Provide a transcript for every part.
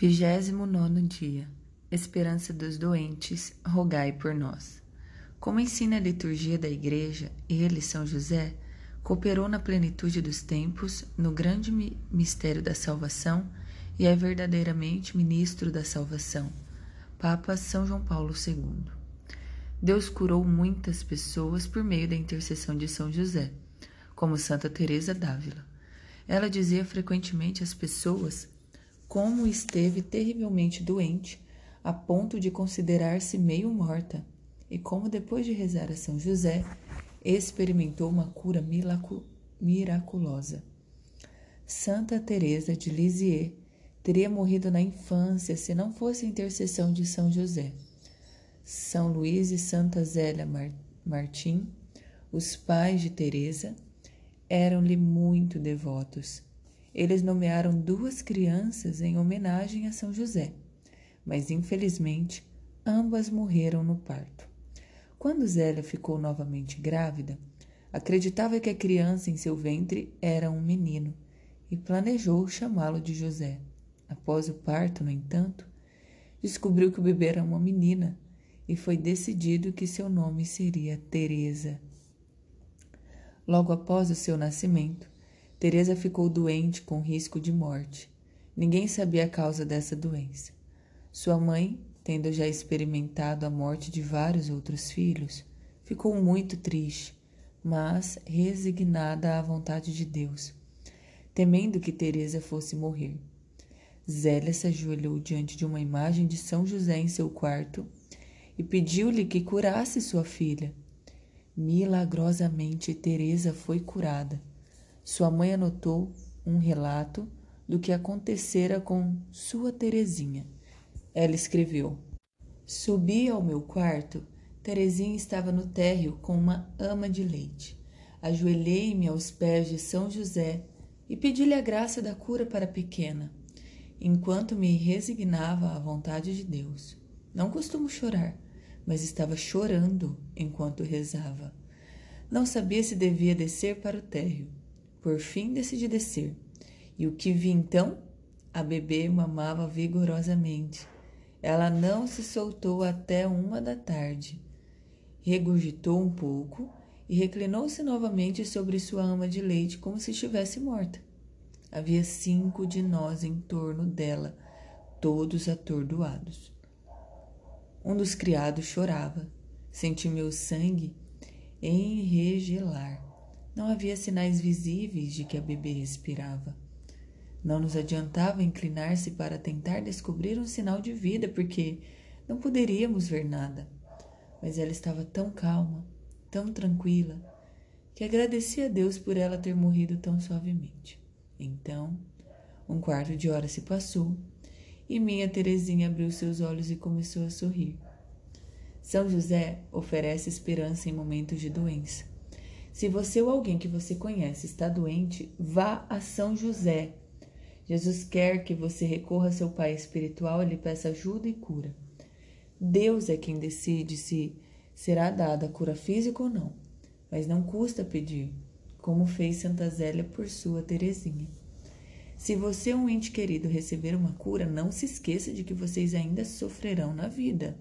Vigésimo nono dia. Esperança dos doentes, rogai por nós. Como ensina a liturgia da Igreja, ele, São José, cooperou na plenitude dos tempos, no grande mistério da salvação e é verdadeiramente ministro da salvação. Papa São João Paulo II. Deus curou muitas pessoas por meio da intercessão de São José, como Santa Teresa d'Ávila. Ela dizia frequentemente às pessoas como esteve terrivelmente doente, a ponto de considerar-se meio morta, e como depois de rezar a São José, experimentou uma cura miraculosa. Santa Teresa de Lisieux teria morrido na infância se não fosse a intercessão de São José. São Luís e Santa Zélia Martim, os pais de Teresa, eram-lhe muito devotos eles nomearam duas crianças em homenagem a São José, mas infelizmente ambas morreram no parto. Quando Zélia ficou novamente grávida, acreditava que a criança em seu ventre era um menino e planejou chamá-lo de José. Após o parto, no entanto, descobriu que o bebê era uma menina e foi decidido que seu nome seria Teresa. Logo após o seu nascimento, Teresa ficou doente com risco de morte. Ninguém sabia a causa dessa doença. Sua mãe, tendo já experimentado a morte de vários outros filhos, ficou muito triste, mas resignada à vontade de Deus, temendo que Teresa fosse morrer. Zélia se ajoelhou diante de uma imagem de São José em seu quarto e pediu-lhe que curasse sua filha. Milagrosamente Teresa foi curada sua mãe anotou um relato do que acontecera com sua Terezinha. Ela escreveu: Subi ao meu quarto. Terezinha estava no térreo com uma ama de leite. Ajoelhei-me aos pés de São José e pedi-lhe a graça da cura para a pequena, enquanto me resignava à vontade de Deus. Não costumo chorar, mas estava chorando enquanto rezava. Não sabia se devia descer para o térreo. Por fim decidi descer. E o que vi então? A bebê mamava vigorosamente. Ela não se soltou até uma da tarde. Regurgitou um pouco e reclinou-se novamente sobre sua ama de leite como se estivesse morta. Havia cinco de nós em torno dela, todos atordoados. Um dos criados chorava. Senti meu sangue enregelar. Não havia sinais visíveis de que a bebê respirava. Não nos adiantava inclinar-se para tentar descobrir um sinal de vida, porque não poderíamos ver nada. mas ela estava tão calma, tão tranquila, que agradeci a Deus por ela ter morrido tão suavemente. Então, um quarto de hora se passou e minha Terezinha abriu seus olhos e começou a sorrir. São José oferece esperança em momentos de doença. Se você ou alguém que você conhece está doente, vá a São José. Jesus quer que você recorra a seu Pai espiritual e lhe peça ajuda e cura. Deus é quem decide se será dada a cura física ou não, mas não custa pedir, como fez Santa Zélia por sua Terezinha. Se você ou um ente querido receber uma cura, não se esqueça de que vocês ainda sofrerão na vida.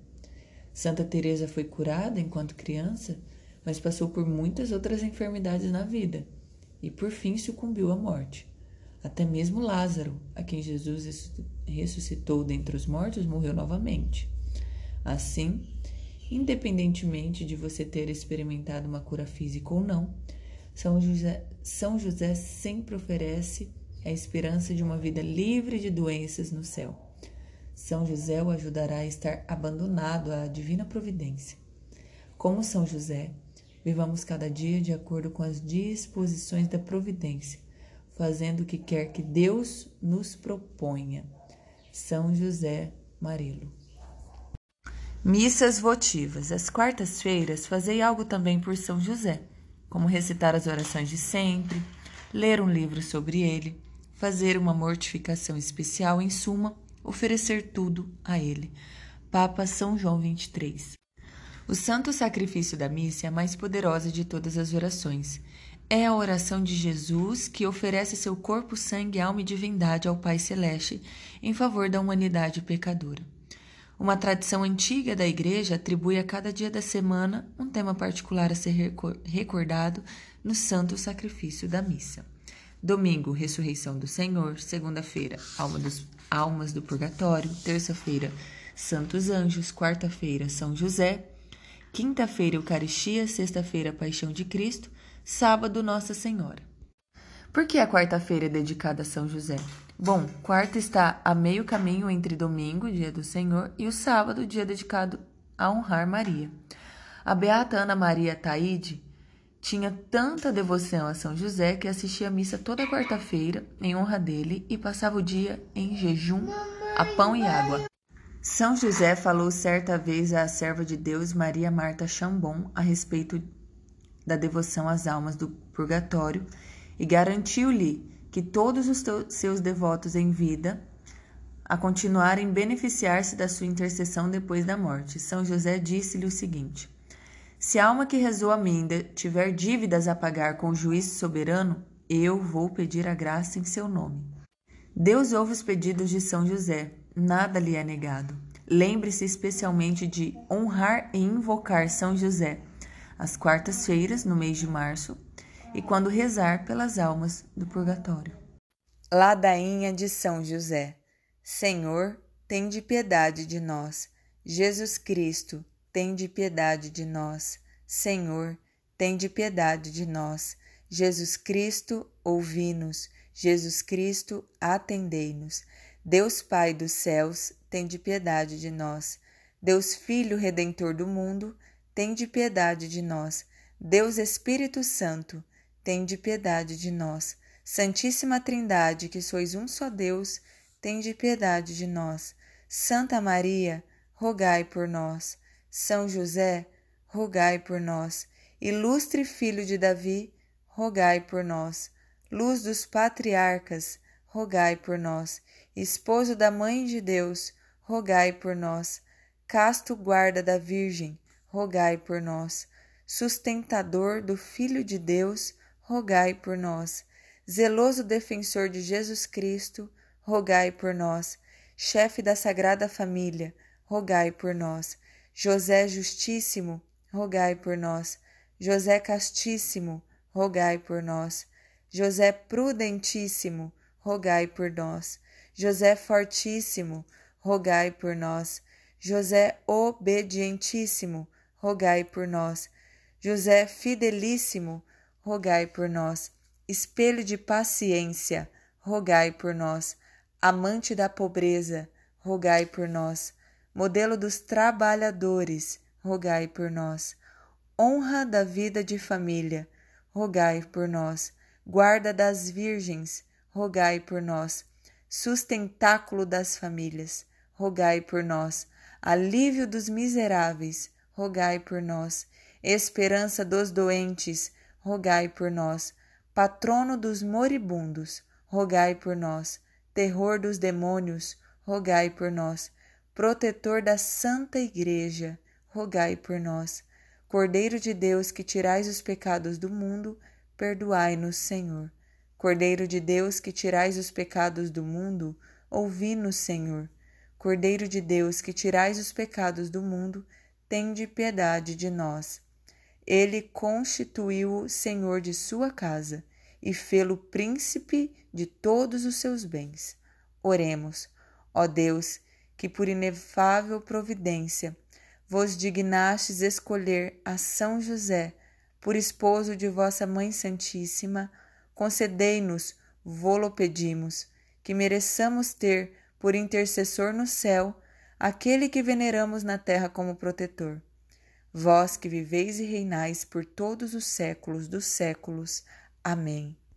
Santa Teresa foi curada enquanto criança, mas passou por muitas outras enfermidades na vida e por fim sucumbiu à morte. Até mesmo Lázaro, a quem Jesus ressuscitou dentre os mortos, morreu novamente. Assim, independentemente de você ter experimentado uma cura física ou não, São José, São José sempre oferece a esperança de uma vida livre de doenças no céu. São José o ajudará a estar abandonado à divina providência. Como São José, vivamos cada dia de acordo com as disposições da providência, fazendo o que quer que Deus nos proponha. São José Marilo. Missas votivas. Às quartas-feiras, fazei algo também por São José, como recitar as orações de sempre, ler um livro sobre ele, fazer uma mortificação especial, em suma, oferecer tudo a ele. Papa São João 23. O santo sacrifício da missa é a mais poderosa de todas as orações. É a oração de Jesus que oferece seu corpo, sangue, alma e divindade ao Pai Celeste em favor da humanidade pecadora. Uma tradição antiga da Igreja atribui a cada dia da semana um tema particular a ser recordado no santo sacrifício da missa. Domingo, ressurreição do Senhor. Segunda-feira, alma dos, almas do purgatório. Terça-feira, santos anjos. Quarta-feira, São José. Quinta-feira, Eucaristia. Sexta-feira, Paixão de Cristo. Sábado, Nossa Senhora. Por que a quarta-feira é dedicada a São José? Bom, quarta está a meio caminho entre domingo, dia do Senhor, e o sábado, dia dedicado a honrar Maria. A beata Ana Maria Taide tinha tanta devoção a São José que assistia a missa toda quarta-feira em honra dele e passava o dia em jejum a pão e água. São José falou certa vez à serva de Deus Maria Marta Chambon a respeito da devoção às almas do purgatório e garantiu-lhe que todos os seus devotos em vida a continuarem beneficiar-se da sua intercessão depois da morte. São José disse-lhe o seguinte: se a alma que rezou a mim tiver dívidas a pagar com o juiz soberano, eu vou pedir a graça em seu nome. Deus ouve os pedidos de São José, nada lhe é negado. Lembre-se especialmente de honrar e invocar São José às quartas-feiras, no mês de março, e quando rezar pelas almas do purgatório. Ladainha de São José. Senhor, tem de piedade de nós. Jesus Cristo, tende piedade de nós. Senhor, tende piedade de nós. Jesus Cristo, ouvi-nos. Jesus Cristo, atendei-nos. Deus Pai dos céus, tende piedade de nós. Deus Filho Redentor do mundo, tende piedade de nós. Deus Espírito Santo, tende piedade de nós. Santíssima Trindade, que sois um só Deus, tende piedade de nós. Santa Maria, rogai por nós. São José, rogai por nós. Ilustre filho de Davi, rogai por nós. Luz dos patriarcas, rogai por nós. Esposo da Mãe de Deus, rogai por nós. Casto guarda da Virgem, rogai por nós. Sustentador do Filho de Deus, rogai por nós. Zeloso defensor de Jesus Cristo, rogai por nós. Chefe da Sagrada Família, rogai por nós José Justíssimo, rogai por nós. José Castíssimo, rogai por nós. José Prudentíssimo, rogai por nós. José Fortíssimo, rogai por nós. José Obedientíssimo, rogai por nós. José Fidelíssimo, rogai por nós. Espelho de paciência, rogai por nós. Amante da pobreza, rogai por nós modelo dos trabalhadores, rogai por nós. Honra da vida de família, rogai por nós. Guarda das virgens, rogai por nós. Sustentáculo das famílias, rogai por nós. Alívio dos miseráveis, rogai por nós. Esperança dos doentes, rogai por nós. Patrono dos moribundos, rogai por nós. Terror dos demônios, rogai por nós. Protetor da Santa Igreja, rogai por nós. Cordeiro de Deus que tirais os pecados do mundo, perdoai-nos, Senhor. Cordeiro de Deus que tirais os pecados do mundo, ouvi-nos, Senhor. Cordeiro de Deus que tirais os pecados do mundo, tende piedade de nós. Ele constituiu-o Senhor de sua casa e fê-lo príncipe de todos os seus bens. Oremos, ó Deus, que por inefável providência vos dignastes escolher a São José por esposo de vossa Mãe Santíssima, concedei-nos, vô-lo pedimos, que mereçamos ter por intercessor no céu aquele que veneramos na terra como protetor. Vós que viveis e reinais por todos os séculos dos séculos. Amém.